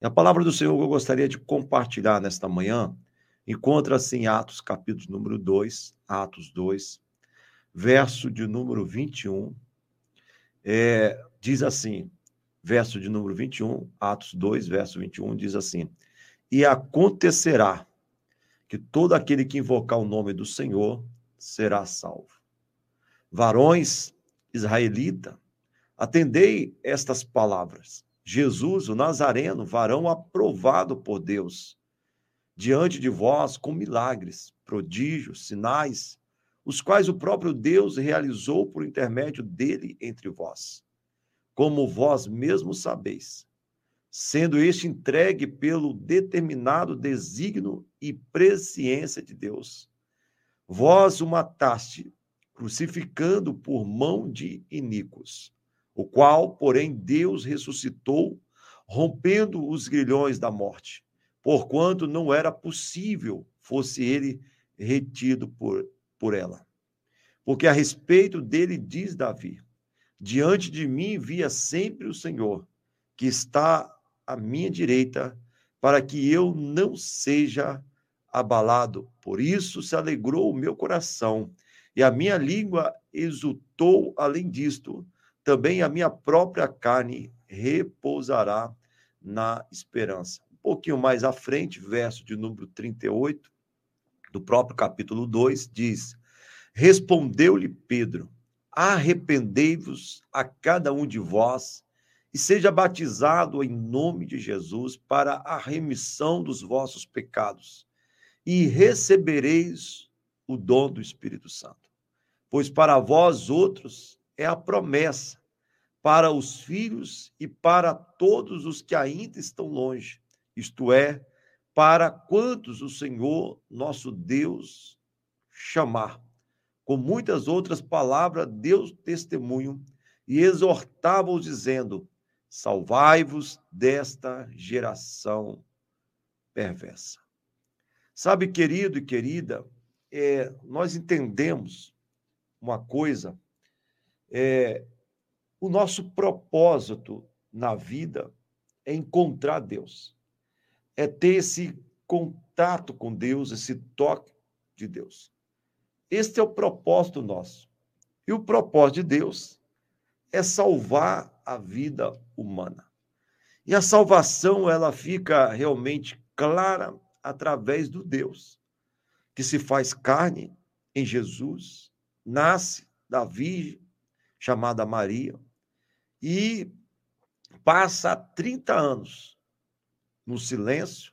E a palavra do Senhor que eu gostaria de compartilhar nesta manhã encontra-se em Atos, capítulo número 2, Atos 2, verso de número 21. É, diz assim, verso de número 21, Atos 2, verso 21, diz assim: E acontecerá que todo aquele que invocar o nome do Senhor será salvo. Varões israelita, atendei estas palavras. Jesus, o Nazareno, varão aprovado por Deus, diante de vós com milagres, prodígios, sinais, os quais o próprio Deus realizou por intermédio dele entre vós, como vós mesmos sabeis, sendo este entregue pelo determinado desígnio e presciência de Deus. Vós o mataste, crucificando por mão de iníquos o qual, porém, Deus ressuscitou, rompendo os grilhões da morte, porquanto não era possível fosse ele retido por, por ela. Porque a respeito dele diz Davi: Diante de mim via sempre o Senhor, que está à minha direita, para que eu não seja abalado. Por isso se alegrou o meu coração, e a minha língua exultou além disto também a minha própria carne repousará na esperança. Um pouquinho mais à frente, verso de número 38, do próprio capítulo 2, diz: Respondeu-lhe Pedro: Arrependei-vos a cada um de vós e seja batizado em nome de Jesus para a remissão dos vossos pecados, e recebereis o dom do Espírito Santo. Pois para vós outros é a promessa para os filhos e para todos os que ainda estão longe, isto é, para quantos o Senhor nosso Deus chamar. Com muitas outras palavras, Deus testemunho e exortava-os, dizendo: Salvai-vos desta geração perversa. Sabe, querido e querida, é, nós entendemos uma coisa é, o nosso propósito na vida é encontrar Deus, é ter esse contato com Deus, esse toque de Deus. Este é o propósito nosso. E o propósito de Deus é salvar a vida humana. E a salvação, ela fica realmente clara através do Deus que se faz carne em Jesus, nasce da Virgem chamada Maria, e passa 30 anos no silêncio,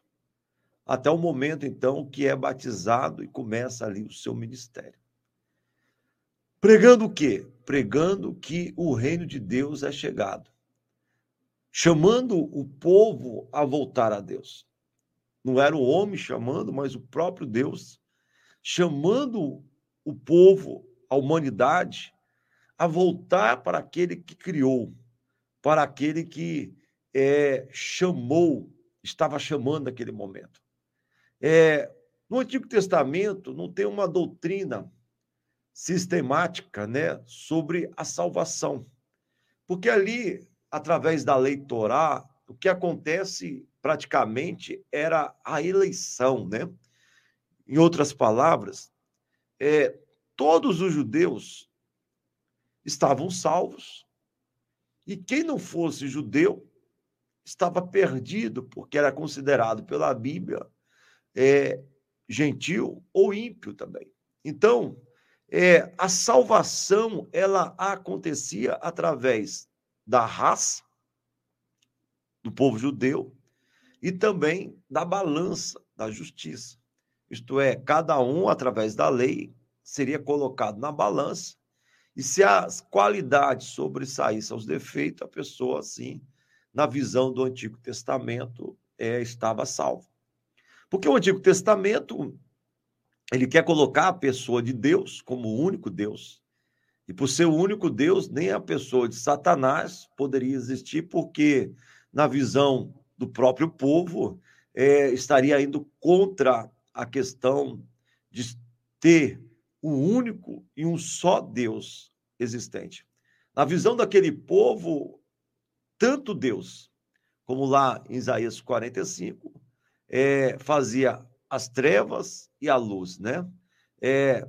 até o momento, então, que é batizado e começa ali o seu ministério. Pregando o quê? Pregando que o reino de Deus é chegado. Chamando o povo a voltar a Deus. Não era o homem chamando, mas o próprio Deus chamando o povo, a humanidade, a voltar para aquele que criou, para aquele que é, chamou, estava chamando naquele momento. É, no Antigo Testamento não tem uma doutrina sistemática né, sobre a salvação. Porque ali, através da lei Torá, o que acontece praticamente era a eleição, né? Em outras palavras, é, todos os judeus estavam salvos. E quem não fosse judeu estava perdido, porque era considerado pela Bíblia é, gentil ou ímpio também. Então, é, a salvação ela acontecia através da raça do povo judeu e também da balança da justiça. Isto é, cada um, através da lei, seria colocado na balança e se as qualidades sobressaíssem aos defeitos, a pessoa, assim, na visão do Antigo Testamento, é, estava salva. Porque o Antigo Testamento, ele quer colocar a pessoa de Deus como o único Deus. E por ser o único Deus, nem a pessoa de Satanás poderia existir, porque, na visão do próprio povo, é, estaria indo contra a questão de ter um único e um só Deus existente. Na visão daquele povo, tanto Deus como lá em Isaías 45, é, fazia as trevas e a luz, né? É,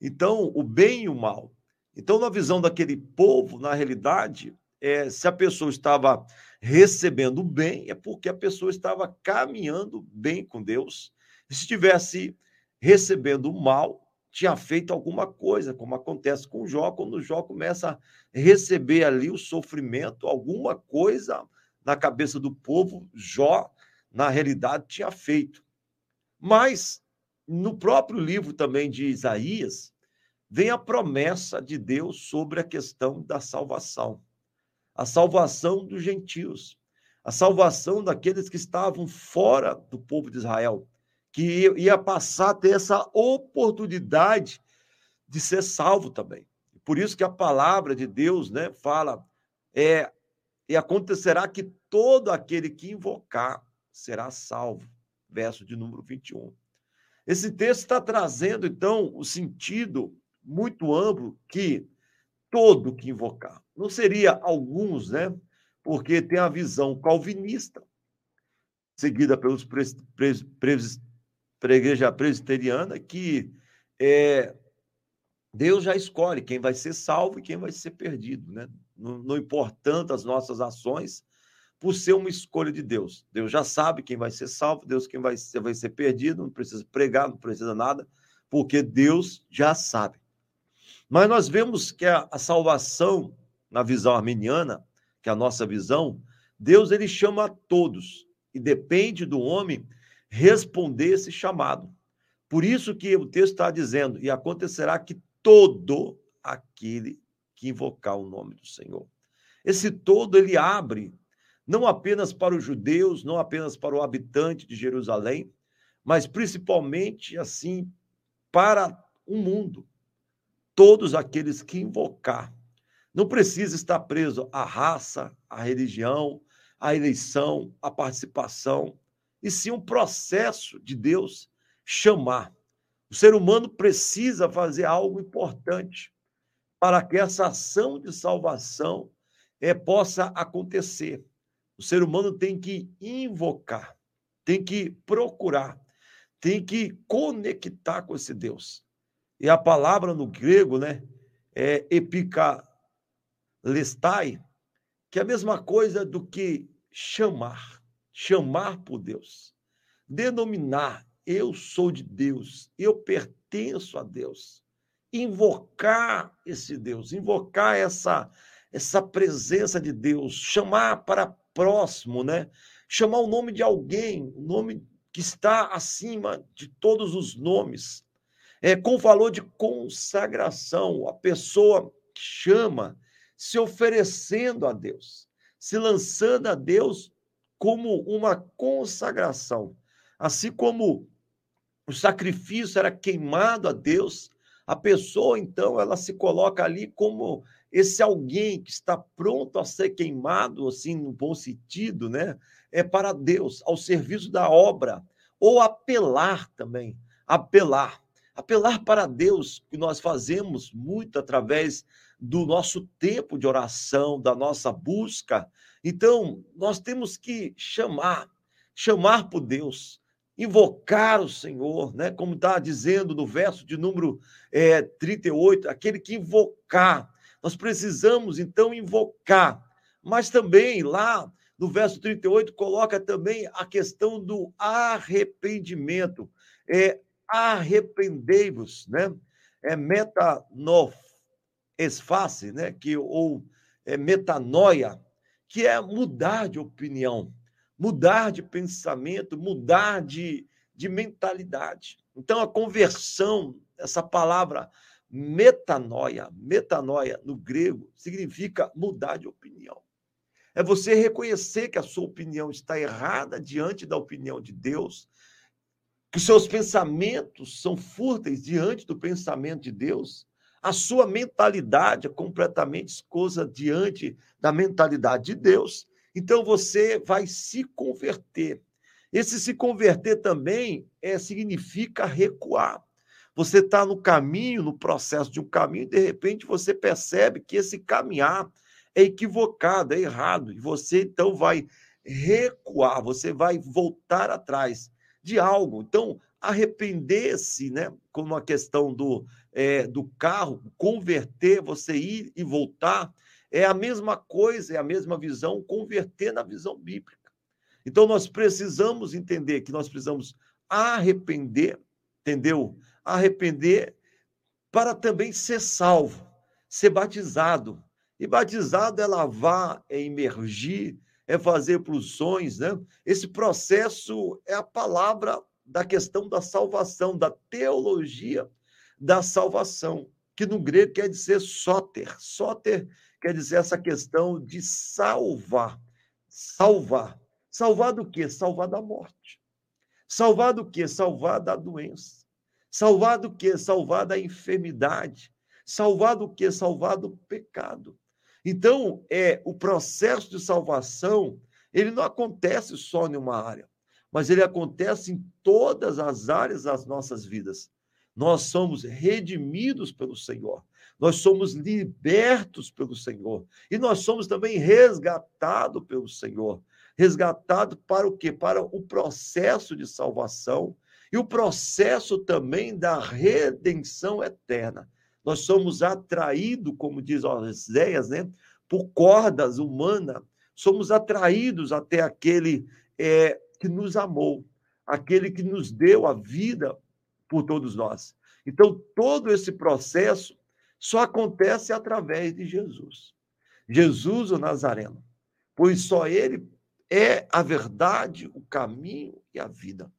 então, o bem e o mal. Então, na visão daquele povo, na realidade, é, se a pessoa estava recebendo bem, é porque a pessoa estava caminhando bem com Deus. Se estivesse recebendo mal, tinha feito alguma coisa, como acontece com Jó, quando Jó começa a receber ali o sofrimento, alguma coisa na cabeça do povo, Jó, na realidade, tinha feito. Mas, no próprio livro também de Isaías, vem a promessa de Deus sobre a questão da salvação. A salvação dos gentios, a salvação daqueles que estavam fora do povo de Israel, que ia passar a ter essa oportunidade de ser salvo também. Por isso que a palavra de Deus, né, fala é e acontecerá que todo aquele que invocar será salvo. Verso de número 21. Esse texto está trazendo, então, o sentido muito amplo que todo que invocar. Não seria alguns, né? Porque tem a visão calvinista, seguida pelos pela igreja presbiteriana, que é, Deus já escolhe quem vai ser salvo e quem vai ser perdido, né? Não, não importando as nossas ações, por ser uma escolha de Deus. Deus já sabe quem vai ser salvo, Deus quem vai ser, vai ser perdido, não precisa pregar, não precisa nada, porque Deus já sabe. Mas nós vemos que a, a salvação, na visão arminiana, que é a nossa visão, Deus ele chama a todos e depende do homem responder esse chamado. Por isso que o texto está dizendo: e acontecerá que todo aquele que invocar o nome do Senhor. Esse todo ele abre não apenas para os judeus, não apenas para o habitante de Jerusalém, mas principalmente assim para o mundo todos aqueles que invocar. Não precisa estar preso à raça, à religião, à eleição, à participação, e sim um processo de Deus chamar. O ser humano precisa fazer algo importante para que essa ação de salvação é, possa acontecer. O ser humano tem que invocar, tem que procurar, tem que conectar com esse Deus. E a palavra no grego, né, é epikalestai, que é a mesma coisa do que chamar, chamar por Deus, denominar, eu sou de Deus, eu pertenço a Deus, invocar esse Deus, invocar essa essa presença de Deus, chamar para próximo, né? Chamar o nome de alguém, o nome que está acima de todos os nomes é, com valor de consagração. A pessoa chama se oferecendo a Deus, se lançando a Deus como uma consagração. Assim como o sacrifício era queimado a Deus, a pessoa então ela se coloca ali como esse alguém que está pronto a ser queimado, assim, no bom sentido, né? É para Deus, ao serviço da obra, ou apelar também, apelar apelar para Deus, que nós fazemos muito através do nosso tempo de oração, da nossa busca. Então, nós temos que chamar, chamar por Deus, invocar o Senhor, né? Como está dizendo no verso de número é, 38, aquele que invocar. Nós precisamos, então, invocar. Mas também lá no verso 38 coloca também a questão do arrependimento. É, arrependei-vos, né? É metanof, esface, né? Que, ou é metanoia, que é mudar de opinião, mudar de pensamento, mudar de, de mentalidade. Então, a conversão, essa palavra metanoia, metanoia no grego, significa mudar de opinião. É você reconhecer que a sua opinião está errada diante da opinião de Deus, que seus pensamentos são fúteis diante do pensamento de Deus, a sua mentalidade é completamente escosa diante da mentalidade de Deus, então você vai se converter. Esse se converter também é, significa recuar. Você está no caminho, no processo de um caminho, e de repente você percebe que esse caminhar é equivocado, é errado, e você então vai recuar, você vai voltar atrás de algo. Então, arrepender-se, né? Como a questão do, é, do carro, converter, você ir e voltar, é a mesma coisa, é a mesma visão, converter na visão bíblica. Então, nós precisamos entender que nós precisamos arrepender, entendeu? Arrepender para também ser salvo, ser batizado. E batizado é lavar, é imergir, é fazer pulsões, né? Esse processo é a palavra da questão da salvação, da teologia da salvação, que no grego quer dizer soter. Soter quer dizer essa questão de salvar. Salvar. Salvar do quê? Salvar da morte. Salvar do quê? Salvar da doença. Salvar do quê? Salvar da enfermidade. Salvar do quê? Salvar do pecado. Então, é o processo de salvação, ele não acontece só em uma área mas ele acontece em todas as áreas das nossas vidas. Nós somos redimidos pelo Senhor, nós somos libertos pelo Senhor e nós somos também resgatados pelo Senhor. Resgatado para o quê? Para o processo de salvação e o processo também da redenção eterna. Nós somos atraídos, como diz Oséias, né, por cordas humanas, somos atraídos até aquele é, que nos amou, aquele que nos deu a vida por todos nós. Então, todo esse processo só acontece através de Jesus. Jesus, o Nazareno, pois só ele é a verdade, o caminho e a vida.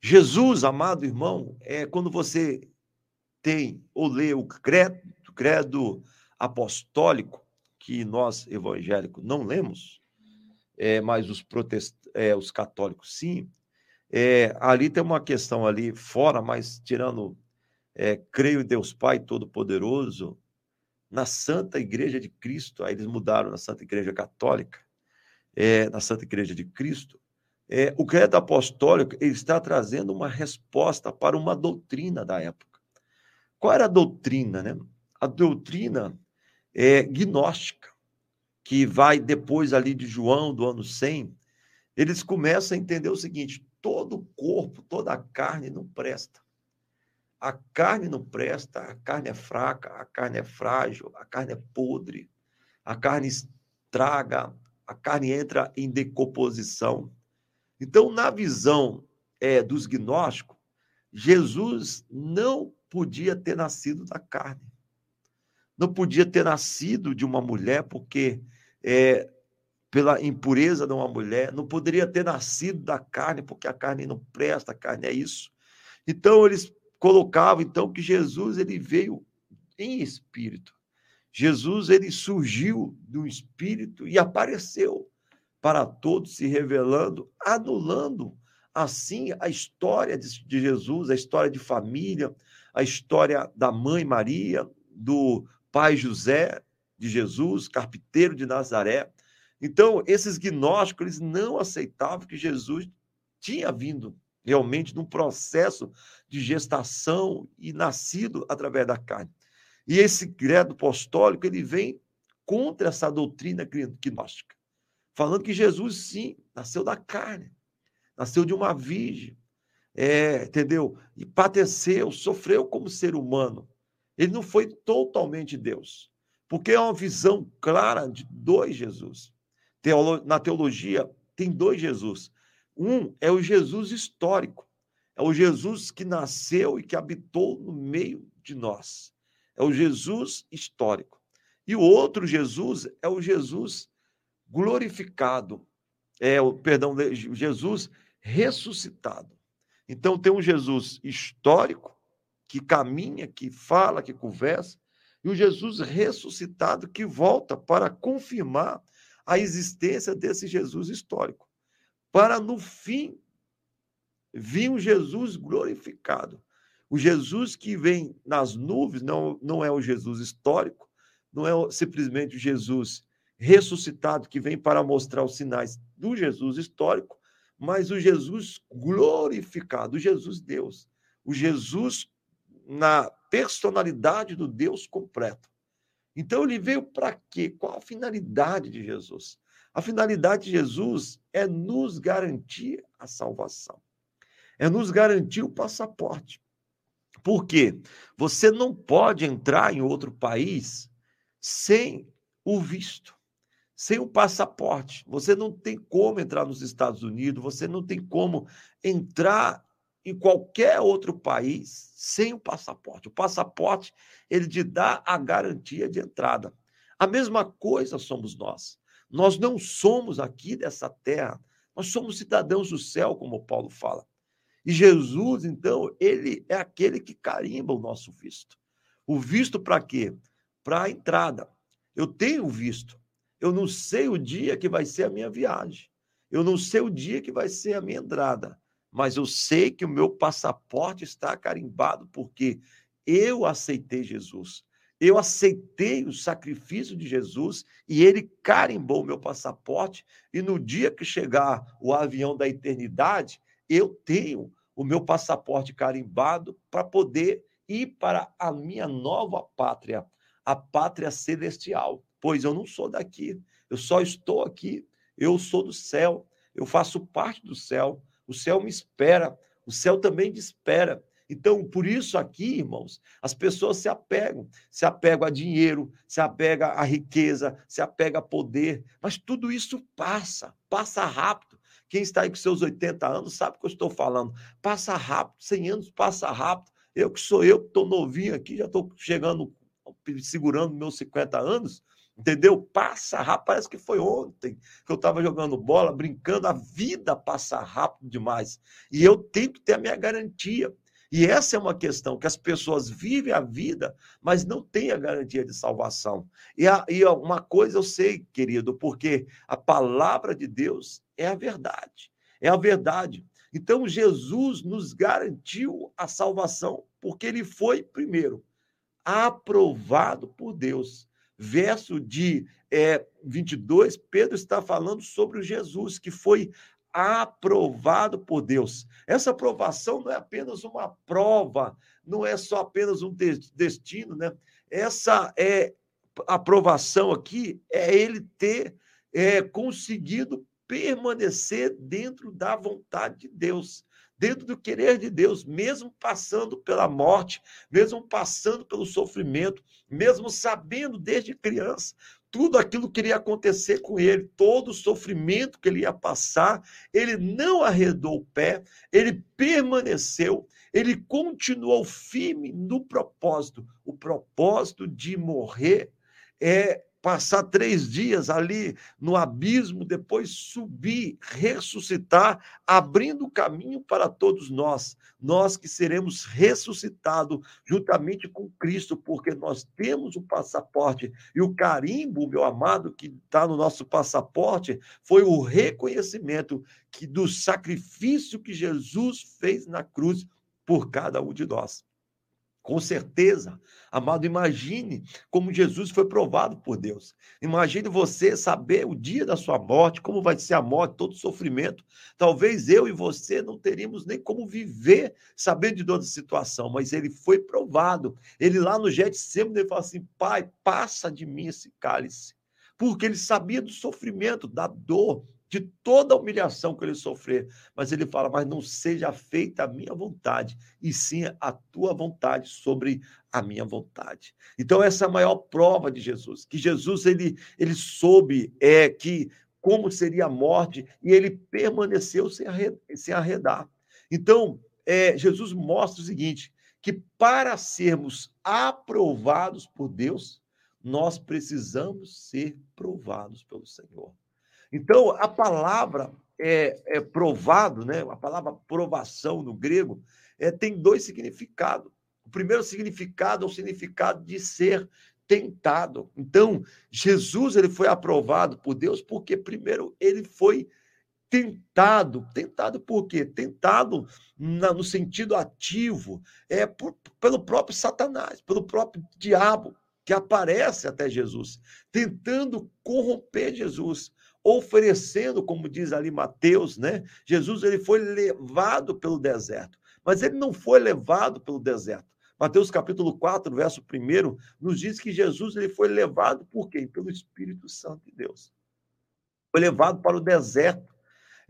Jesus, amado irmão, é quando você tem ou lê o credo, credo apostólico, que nós evangélicos não lemos, é, mas os, protest... É, os católicos sim. É, ali tem uma questão ali fora, mas tirando, é, creio em Deus Pai Todo-Poderoso, na Santa Igreja de Cristo, aí eles mudaram na Santa Igreja Católica, é, na Santa Igreja de Cristo, é, o credo apostólico está trazendo uma resposta para uma doutrina da época. Qual era a doutrina? Né? A doutrina é gnóstica que vai depois ali de João, do ano 100, eles começam a entender o seguinte: todo o corpo, toda a carne não presta. A carne não presta, a carne é fraca, a carne é frágil, a carne é podre, a carne estraga, a carne entra em decomposição. Então, na visão é, dos gnósticos, Jesus não podia ter nascido da carne. Não podia ter nascido de uma mulher, porque é, pela impureza de uma mulher, não poderia ter nascido da carne, porque a carne não presta, a carne é isso. Então eles colocavam então que Jesus ele veio em espírito. Jesus ele surgiu do espírito e apareceu para todos se revelando, anulando assim a história de Jesus, a história de família, a história da mãe Maria, do pai José, de Jesus, carpinteiro de Nazaré. Então, esses gnósticos eles não aceitavam que Jesus tinha vindo realmente num processo de gestação e nascido através da carne. E esse credo apostólico ele vem contra essa doutrina gnóstica, falando que Jesus sim nasceu da carne, nasceu de uma virgem, é, entendeu? E padeceu, sofreu como ser humano. Ele não foi totalmente Deus. Porque é uma visão clara de dois Jesus. Na teologia, tem dois Jesus. Um é o Jesus histórico, é o Jesus que nasceu e que habitou no meio de nós. É o Jesus histórico. E o outro Jesus é o Jesus glorificado, é o perdão, Jesus ressuscitado. Então tem um Jesus histórico que caminha, que fala, que conversa, e o Jesus ressuscitado que volta para confirmar a existência desse Jesus histórico. Para no fim vir um Jesus glorificado. O Jesus que vem nas nuvens não, não é o Jesus histórico, não é simplesmente o Jesus ressuscitado que vem para mostrar os sinais do Jesus histórico, mas o Jesus glorificado, o Jesus Deus, o Jesus na personalidade do Deus completo. Então ele veio para quê? Qual a finalidade de Jesus? A finalidade de Jesus é nos garantir a salvação, é nos garantir o passaporte. Por quê? Você não pode entrar em outro país sem o visto, sem o passaporte. Você não tem como entrar nos Estados Unidos, você não tem como entrar em qualquer outro país sem o passaporte. O passaporte, ele te dá a garantia de entrada. A mesma coisa somos nós. Nós não somos aqui dessa terra, nós somos cidadãos do céu, como Paulo fala. E Jesus, então, ele é aquele que carimba o nosso visto. O visto para quê? Para a entrada. Eu tenho visto. Eu não sei o dia que vai ser a minha viagem. Eu não sei o dia que vai ser a minha entrada. Mas eu sei que o meu passaporte está carimbado porque eu aceitei Jesus. Eu aceitei o sacrifício de Jesus e ele carimbou o meu passaporte. E no dia que chegar o avião da eternidade, eu tenho o meu passaporte carimbado para poder ir para a minha nova pátria, a pátria celestial, pois eu não sou daqui, eu só estou aqui, eu sou do céu, eu faço parte do céu, o céu me espera, o céu também me espera. Então, por isso aqui, irmãos, as pessoas se apegam, se apegam a dinheiro, se apegam a riqueza, se apegam a poder, mas tudo isso passa, passa rápido. Quem está aí com seus 80 anos sabe o que eu estou falando. Passa rápido, 100 anos passa rápido. Eu que sou eu, que estou novinho aqui, já estou chegando, segurando meus 50 anos, entendeu? Passa rápido, parece que foi ontem que eu estava jogando bola, brincando. A vida passa rápido demais. E eu tenho que ter a minha garantia. E essa é uma questão que as pessoas vivem a vida, mas não têm a garantia de salvação. E, a, e uma coisa eu sei, querido, porque a palavra de Deus é a verdade. É a verdade. Então, Jesus nos garantiu a salvação, porque ele foi, primeiro, aprovado por Deus. Verso de é, 22, Pedro está falando sobre o Jesus, que foi aprovado por Deus. Essa aprovação não é apenas uma prova, não é só apenas um destino, né? Essa é aprovação aqui é ele ter é, conseguido permanecer dentro da vontade de Deus, dentro do querer de Deus, mesmo passando pela morte, mesmo passando pelo sofrimento, mesmo sabendo desde criança tudo aquilo que iria acontecer com ele, todo o sofrimento que ele ia passar, ele não arredou o pé, ele permaneceu, ele continuou firme no propósito, o propósito de morrer é passar três dias ali no abismo, depois subir, ressuscitar, abrindo caminho para todos nós, nós que seremos ressuscitados juntamente com Cristo, porque nós temos o passaporte e o carimbo, meu amado, que está no nosso passaporte, foi o reconhecimento que do sacrifício que Jesus fez na cruz por cada um de nós. Com certeza. Amado, imagine como Jesus foi provado por Deus. Imagine você saber o dia da sua morte, como vai ser a morte, todo o sofrimento. Talvez eu e você não teríamos nem como viver sabendo de toda a situação, mas ele foi provado. Ele lá no Getsemane, ele fala assim, pai, passa de mim esse cálice. Porque ele sabia do sofrimento, da dor, de toda a humilhação que ele sofrer. Mas ele fala: Mas não seja feita a minha vontade, e sim a tua vontade sobre a minha vontade. Então, essa é a maior prova de Jesus, que Jesus ele, ele soube é, que como seria a morte, e ele permaneceu sem, arredar. Sem arredar. Então, é, Jesus mostra o seguinte: que para sermos aprovados por Deus, nós precisamos ser provados pelo Senhor. Então, a palavra é, é provado, né? a palavra provação no grego, é, tem dois significados. O primeiro significado é o significado de ser tentado. Então, Jesus ele foi aprovado por Deus porque primeiro ele foi tentado. Tentado por quê? Tentado na, no sentido ativo, é por, pelo próprio Satanás, pelo próprio diabo que aparece até Jesus, tentando corromper Jesus oferecendo, como diz ali Mateus, né? Jesus ele foi levado pelo deserto, mas ele não foi levado pelo deserto. Mateus capítulo 4, verso 1, nos diz que Jesus ele foi levado por quem? Pelo Espírito Santo de Deus. foi levado para o deserto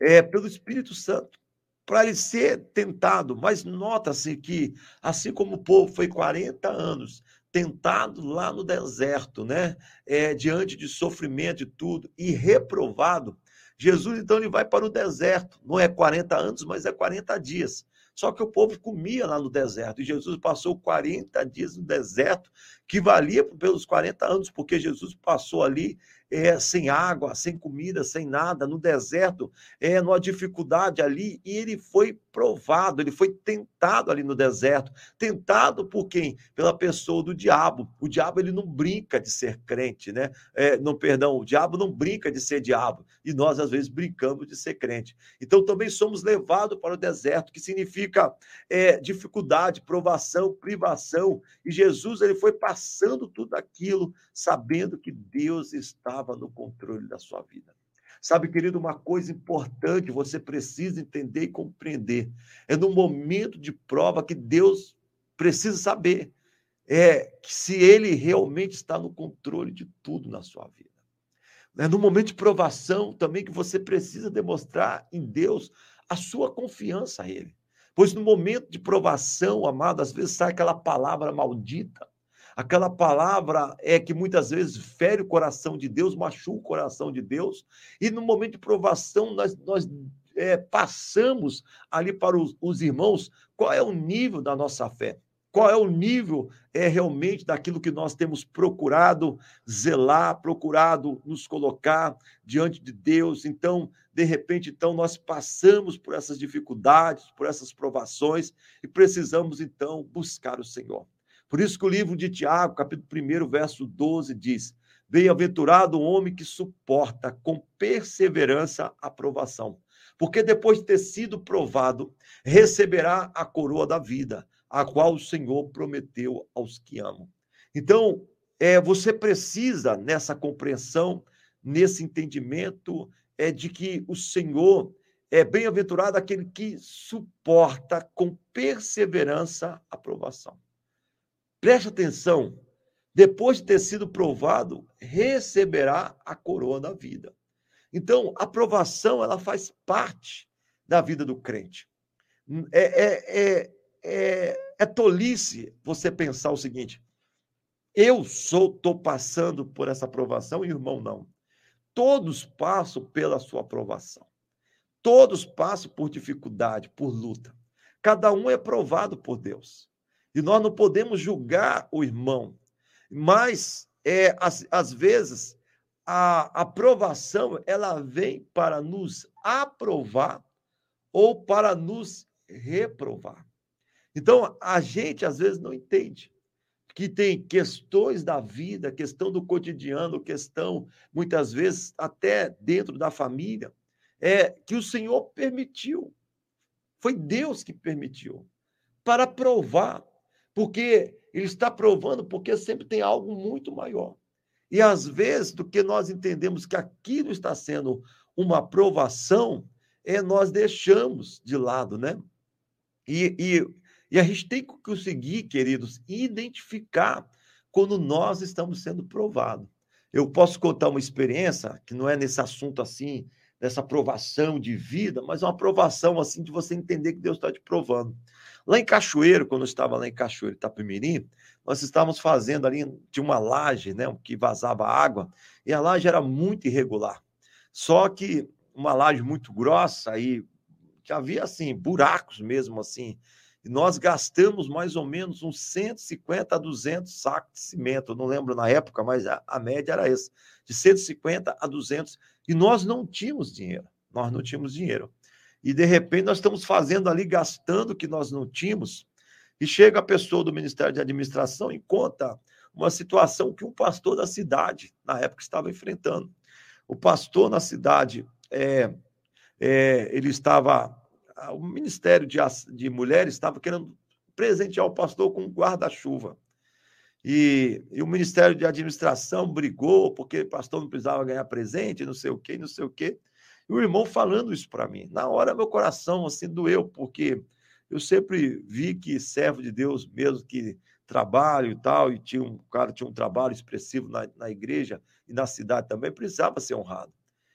é, pelo Espírito Santo para ele ser tentado. Mas nota-se que, assim como o povo foi 40 anos tentado lá no deserto, né, é, diante de sofrimento e tudo, e reprovado, Jesus então ele vai para o deserto. Não é 40 anos, mas é 40 dias. Só que o povo comia lá no deserto. E Jesus passou 40 dias no deserto, que valia pelos 40 anos, porque Jesus passou ali é, sem água, sem comida, sem nada, no deserto, é, numa dificuldade ali, e ele foi provado, ele foi tentado ali no deserto. Tentado por quem? Pela pessoa do diabo. O diabo ele não brinca de ser crente, né? É, não, perdão, o diabo não brinca de ser diabo, e nós às vezes brincamos de ser crente. Então também somos levados para o deserto, que significa é, dificuldade, provação, privação, e Jesus ele foi passando tudo aquilo, sabendo que Deus está estava no controle da sua vida. Sabe, querido, uma coisa importante você precisa entender e compreender. É no momento de prova que Deus precisa saber é se ele realmente está no controle de tudo na sua vida. É no momento de provação também que você precisa demonstrar em Deus a sua confiança a ele. Pois no momento de provação, amado, às vezes sai aquela palavra maldita, Aquela palavra é que muitas vezes fere o coração de Deus, machuca o coração de Deus, e no momento de provação nós, nós é, passamos ali para os, os irmãos qual é o nível da nossa fé qual é o nível é realmente daquilo que nós temos procurado zelar, procurado nos colocar diante de Deus. Então, de repente, então nós passamos por essas dificuldades, por essas provações e precisamos então buscar o Senhor. Por isso que o livro de Tiago, capítulo 1, verso 12, diz: Bem-aventurado o homem que suporta com perseverança a provação, porque depois de ter sido provado, receberá a coroa da vida, a qual o Senhor prometeu aos que amam. Então, é, você precisa, nessa compreensão, nesse entendimento, é de que o Senhor é bem-aventurado aquele que suporta com perseverança a provação. Preste atenção, depois de ter sido provado, receberá a coroa da vida. Então, a provação ela faz parte da vida do crente. É, é, é, é, é tolice você pensar o seguinte: eu sou, estou passando por essa provação e irmão não. Todos passam pela sua aprovação. Todos passam por dificuldade, por luta. Cada um é provado por Deus. E nós não podemos julgar o irmão. Mas, é, às, às vezes, a aprovação ela vem para nos aprovar ou para nos reprovar. Então, a gente às vezes não entende que tem questões da vida, questão do cotidiano, questão muitas vezes até dentro da família, é que o Senhor permitiu. Foi Deus que permitiu para provar porque ele está provando, porque sempre tem algo muito maior. E às vezes, do que nós entendemos que aquilo está sendo uma aprovação, é nós deixamos de lado, né? E, e, e a gente tem que conseguir, queridos, identificar quando nós estamos sendo provados. Eu posso contar uma experiência que não é nesse assunto assim, dessa aprovação de vida, mas uma aprovação assim de você entender que Deus está te provando. Lá em Cachoeiro, quando eu estava lá em Cachoeiro, Itapemirim, nós estávamos fazendo ali, tinha uma laje, né, que vazava água, e a laje era muito irregular. Só que uma laje muito grossa, aí que havia assim, buracos mesmo assim. E nós gastamos mais ou menos uns 150 a 200 sacos de cimento, eu não lembro na época, mas a, a média era essa, de 150 a 200, e nós não tínhamos dinheiro. Nós não tínhamos dinheiro e de repente nós estamos fazendo ali, gastando o que nós não tínhamos, e chega a pessoa do Ministério de Administração e conta uma situação que um pastor da cidade, na época, estava enfrentando. O pastor na cidade, é, é, ele estava, o Ministério de, de Mulheres estava querendo presentear o pastor com um guarda-chuva. E, e, o Ministério de Administração brigou porque o pastor não precisava ganhar presente, não sei o quê, não sei o quê. E o irmão falando isso para mim. Na hora, meu coração assim doeu, porque eu sempre vi que servo de Deus, mesmo que trabalho e tal, e tinha um cara tinha um trabalho expressivo na, na igreja e na cidade também, precisava ser honrado.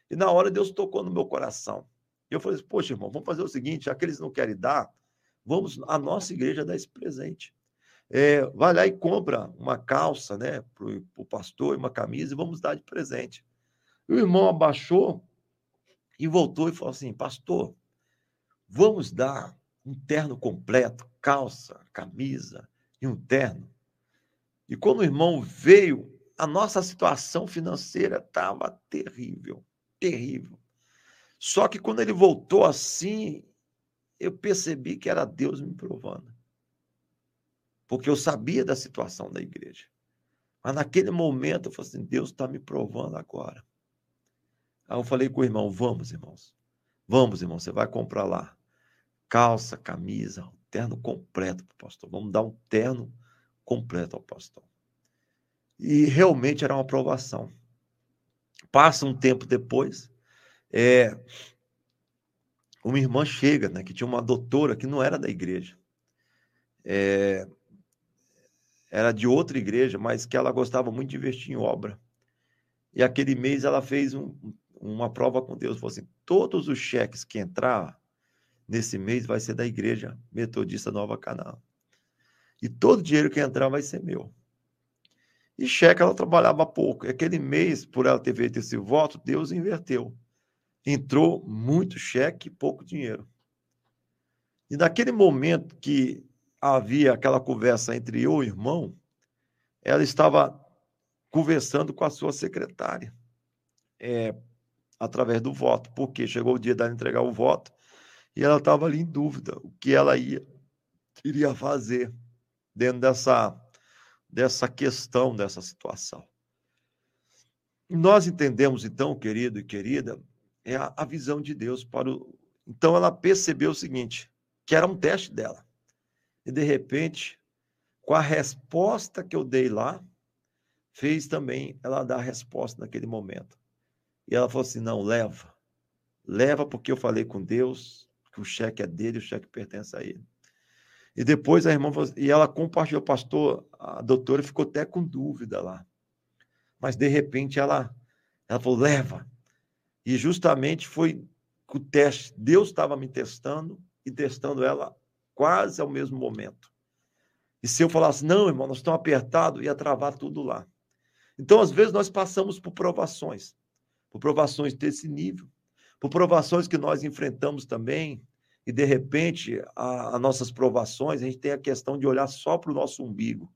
E na hora Deus tocou no meu coração. Eu falei assim, poxa, irmão, vamos fazer o seguinte, já que eles não querem dar, vamos a nossa igreja dar esse presente. É, vai lá e compra uma calça, né, para o pastor, uma camisa, e vamos dar de presente. E o irmão abaixou e voltou e falou assim, pastor, vamos dar um terno completo, calça, camisa e um terno. E quando o irmão veio, a nossa situação financeira estava terrível, terrível. Só que quando ele voltou assim, eu percebi que era Deus me provando. Porque eu sabia da situação da igreja. Mas naquele momento eu falei assim: Deus está me provando agora. Aí eu falei com o irmão: vamos, irmãos. Vamos, irmão, você vai comprar lá calça, camisa, terno completo para o pastor. Vamos dar um terno completo ao pastor. E realmente era uma aprovação. Passa um tempo depois, é, uma irmã chega, né, que tinha uma doutora que não era da igreja. É, era de outra igreja, mas que ela gostava muito de investir em obra. E aquele mês ela fez um, uma prova com Deus, falou assim, todos os cheques que entrar nesse mês vai ser da igreja metodista Nova Canal. E todo o dinheiro que entrar vai ser meu. E cheque ela trabalhava pouco. E aquele mês, por ela ter feito esse voto, Deus inverteu entrou muito cheque e pouco dinheiro. E naquele momento que havia aquela conversa entre eu e o irmão, ela estava conversando com a sua secretária, é, através do voto, porque chegou o dia dela entregar o voto e ela estava ali em dúvida o que ela ia iria fazer dentro dessa dessa questão, dessa situação. Nós entendemos então, querido e querida, é a, a visão de Deus para o. Então ela percebeu o seguinte, que era um teste dela. E de repente, com a resposta que eu dei lá, fez também ela dar a resposta naquele momento. E ela falou assim: não, leva. Leva porque eu falei com Deus que o cheque é dele, o cheque pertence a ele. E depois a irmã falou, assim, e ela compartilhou, pastor, a doutora ficou até com dúvida lá. Mas de repente ela, ela falou: leva. E justamente foi o teste. Deus estava me testando e testando ela quase ao mesmo momento. E se eu falasse, não, irmão, nós estamos apertados, ia travar tudo lá. Então, às vezes, nós passamos por provações, por provações desse nível, por provações que nós enfrentamos também, e de repente, as nossas provações, a gente tem a questão de olhar só para o nosso umbigo,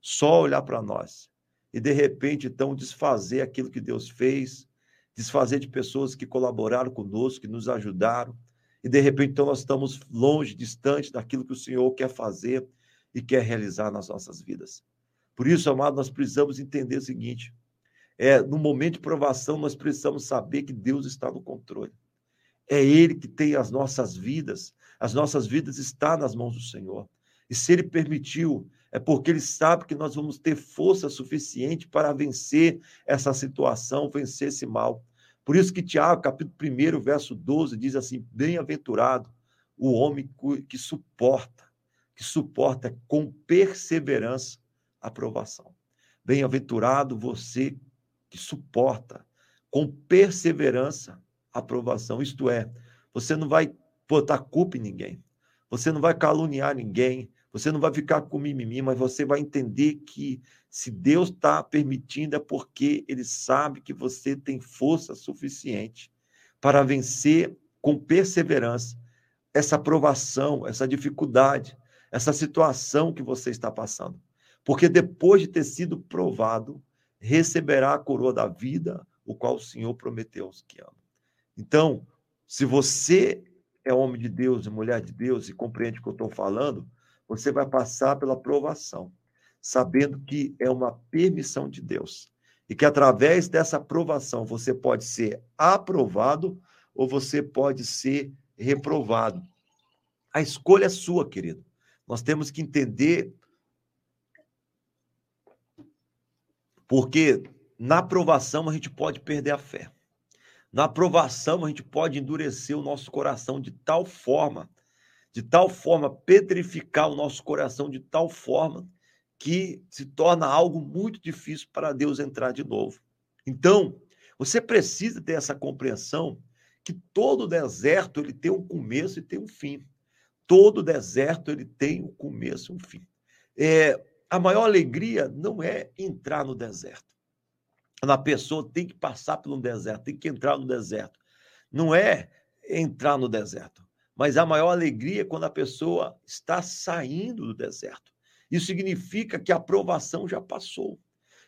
só olhar para nós. E de repente, então, desfazer aquilo que Deus fez, desfazer de pessoas que colaboraram conosco, que nos ajudaram, e de repente então nós estamos longe, distante daquilo que o Senhor quer fazer e quer realizar nas nossas vidas. Por isso, amado, nós precisamos entender o seguinte: é no momento de provação nós precisamos saber que Deus está no controle. É Ele que tem as nossas vidas, as nossas vidas estão nas mãos do Senhor. E se Ele permitiu, é porque Ele sabe que nós vamos ter força suficiente para vencer essa situação, vencer esse mal. Por isso que Tiago, capítulo 1, verso 12, diz assim: Bem-aventurado o homem que suporta, que suporta com perseverança a provação. Bem-aventurado você que suporta com perseverança a provação. Isto é, você não vai botar culpa em ninguém, você não vai caluniar ninguém, você não vai ficar com mimimi, mas você vai entender que se Deus está permitindo é porque Ele sabe que você tem força suficiente para vencer com perseverança essa provação, essa dificuldade, essa situação que você está passando. Porque depois de ter sido provado, receberá a coroa da vida, o qual o Senhor prometeu aos que amam. Então, se você é homem de Deus e mulher de Deus e compreende o que eu estou falando, você vai passar pela provação, sabendo que é uma permissão de Deus. E que através dessa aprovação você pode ser aprovado ou você pode ser reprovado. A escolha é sua, querido. Nós temos que entender porque na aprovação a gente pode perder a fé. Na aprovação a gente pode endurecer o nosso coração de tal forma de tal forma, petrificar o nosso coração de tal forma que se torna algo muito difícil para Deus entrar de novo. Então, Você precisa ter essa compreensão que todo deserto ele tem um começo e tem um fim. Todo deserto ele tem um começo e um fim. É, a maior alegria não é entrar no deserto. A pessoa tem que passar pelo deserto, tem que entrar no deserto. Não é entrar no deserto, mas a maior alegria é quando a pessoa está saindo do deserto. Isso significa que a aprovação já passou,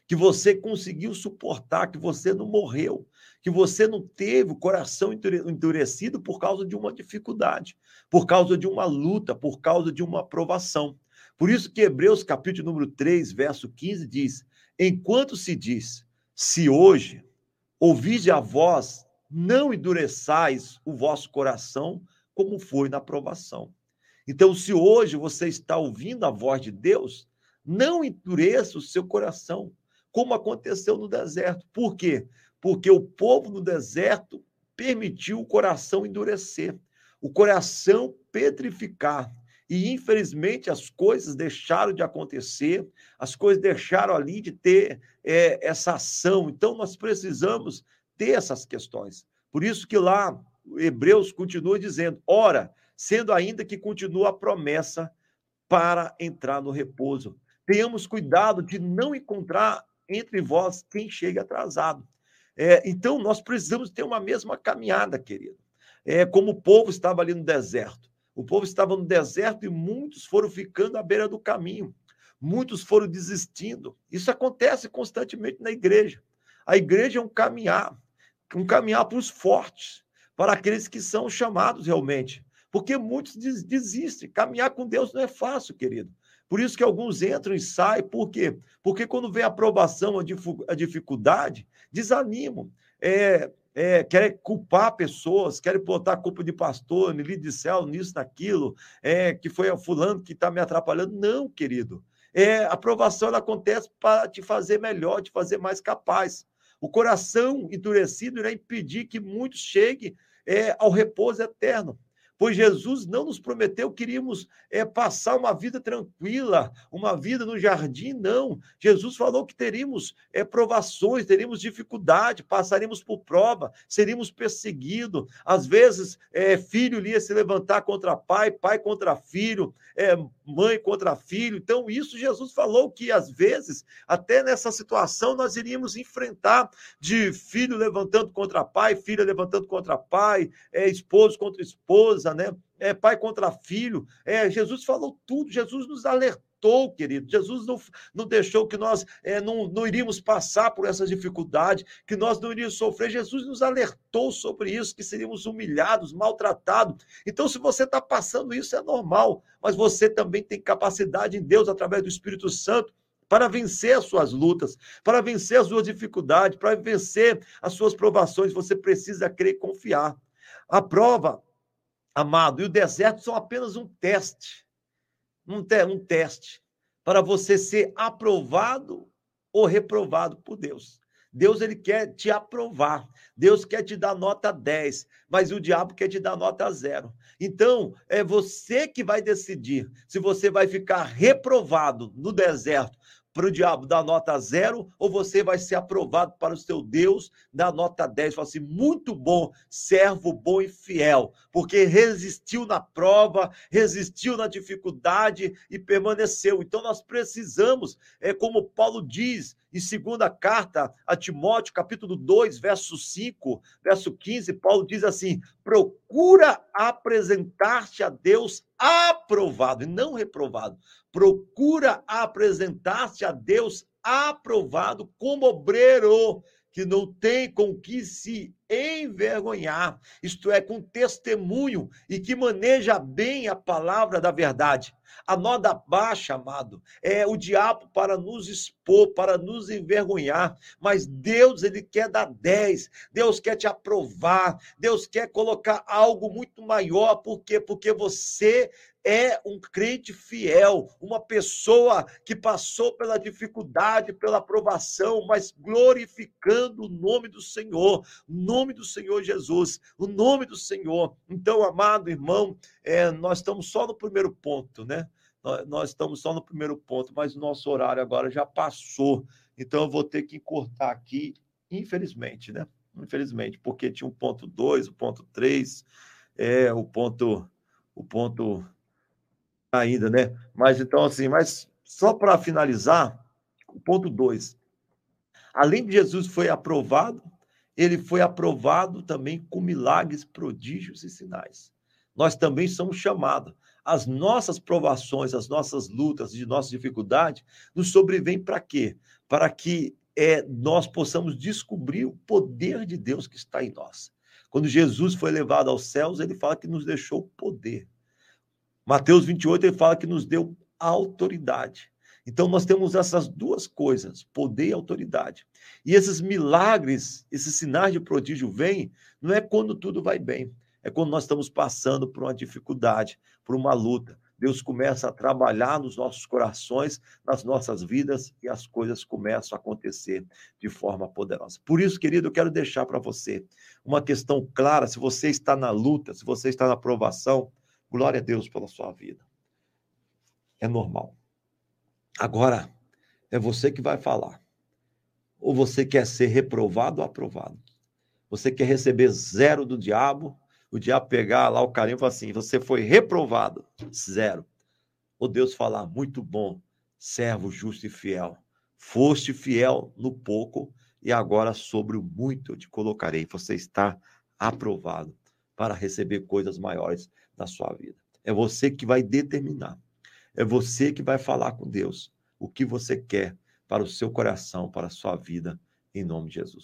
que você conseguiu suportar, que você não morreu, que você não teve o coração endurecido por causa de uma dificuldade, por causa de uma luta, por causa de uma aprovação. Por isso que Hebreus capítulo número 3, verso 15 diz: "Enquanto se diz: se hoje ouvide a voz, não endureçais o vosso coração, como foi na provação. Então, se hoje você está ouvindo a voz de Deus, não endureça o seu coração, como aconteceu no deserto. Por quê? Porque o povo no deserto permitiu o coração endurecer, o coração petrificar. E, infelizmente, as coisas deixaram de acontecer, as coisas deixaram ali de ter é, essa ação. Então, nós precisamos ter essas questões. Por isso que lá, Hebreus continua dizendo: ora, sendo ainda que continua a promessa para entrar no repouso. Tenhamos cuidado de não encontrar entre vós quem chega atrasado. É, então, nós precisamos ter uma mesma caminhada, querido. É, como o povo estava ali no deserto. O povo estava no deserto e muitos foram ficando à beira do caminho. Muitos foram desistindo. Isso acontece constantemente na igreja. A igreja é um caminhar, um caminhar para os fortes, para aqueles que são chamados realmente. Porque muitos desistem. Caminhar com Deus não é fácil, querido. Por isso que alguns entram e saem. Por quê? Porque quando vem a aprovação, a dificuldade, desanimam. É, é, querem culpar pessoas, querem botar a culpa de pastor, líder de céu, nisso, naquilo, é, que foi o fulano que está me atrapalhando. Não, querido. É, a aprovação acontece para te fazer melhor, te fazer mais capaz. O coração endurecido irá impedir que muitos cheguem é, ao repouso eterno pois Jesus não nos prometeu que iríamos é, passar uma vida tranquila, uma vida no jardim, não. Jesus falou que teríamos é, provações, teríamos dificuldade, passaríamos por prova, seríamos perseguidos. Às vezes, é, filho ia se levantar contra pai, pai contra filho, mãe contra filho. Então, isso Jesus falou que, às vezes, até nessa situação, nós iríamos enfrentar de filho levantando contra pai, filha levantando contra pai, é, esposo contra esposa né? É, pai contra filho. É, Jesus falou tudo, Jesus nos alertou, querido. Jesus não, não deixou que nós é, não, não iríamos passar por essas dificuldades, que nós não iríamos sofrer. Jesus nos alertou sobre isso, que seríamos humilhados, maltratados. Então, se você está passando isso, é normal, mas você também tem capacidade em Deus, através do Espírito Santo, para vencer as suas lutas, para vencer as suas dificuldades, para vencer as suas provações. Você precisa crer e confiar. A prova amado. E o deserto são apenas um teste. Um, te um teste para você ser aprovado ou reprovado por Deus. Deus ele quer te aprovar. Deus quer te dar nota 10, mas o diabo quer te dar nota zero. Então, é você que vai decidir se você vai ficar reprovado no deserto para o diabo dar nota zero, ou você vai ser aprovado para o seu Deus dar nota 10. Fala assim, muito bom, servo bom e fiel, porque resistiu na prova, resistiu na dificuldade e permaneceu. Então nós precisamos, é como Paulo diz em segunda carta a Timóteo, capítulo 2, verso 5, verso 15, Paulo diz assim: procura apresentar-te a Deus aprovado e não reprovado. Procura apresentar-te a Deus aprovado como obreiro que não tem com que se envergonhar, isto é, com testemunho e que maneja bem a palavra da verdade. A noda baixa, amado, é o diabo para nos expor, para nos envergonhar, mas Deus, ele quer dar 10, Deus quer te aprovar, Deus quer colocar algo muito maior, por quê? Porque você é um crente fiel, uma pessoa que passou pela dificuldade, pela aprovação, mas glorificando o nome do Senhor, nome do Senhor Jesus, o nome do Senhor. Então, amado irmão, é, nós estamos só no primeiro ponto, né? Nós, estamos só no primeiro ponto, mas o nosso horário agora já passou. Então, eu vou ter que cortar aqui, infelizmente, né? infelizmente, porque tinha o ponto 2, o ponto 3, é, o ponto, o ponto ainda, né? Mas então, assim, mas só para finalizar, o ponto 2. Além de Jesus foi aprovado, ele foi aprovado também com milagres, prodígios e sinais. Nós também somos chamados. As nossas provações, as nossas lutas, de nossas dificuldades, nos sobrevêm para quê? Para que é, nós possamos descobrir o poder de Deus que está em nós. Quando Jesus foi levado aos céus, ele fala que nos deixou poder. Mateus 28, ele fala que nos deu autoridade. Então, nós temos essas duas coisas, poder e autoridade. E esses milagres, esses sinais de prodígio vêm, não é quando tudo vai bem, é quando nós estamos passando por uma dificuldade, por uma luta. Deus começa a trabalhar nos nossos corações, nas nossas vidas, e as coisas começam a acontecer de forma poderosa. Por isso, querido, eu quero deixar para você uma questão clara: se você está na luta, se você está na provação, Glória a Deus pela sua vida. É normal. Agora, é você que vai falar. Ou você quer ser reprovado ou aprovado? Você quer receber zero do diabo? O diabo pegar lá o carinho e falar assim: você foi reprovado, zero. Ou Deus falar: muito bom, servo justo e fiel. Foste fiel no pouco e agora sobre o muito eu te colocarei. Você está aprovado para receber coisas maiores na sua vida. É você que vai determinar. É você que vai falar com Deus o que você quer para o seu coração, para a sua vida, em nome de Jesus.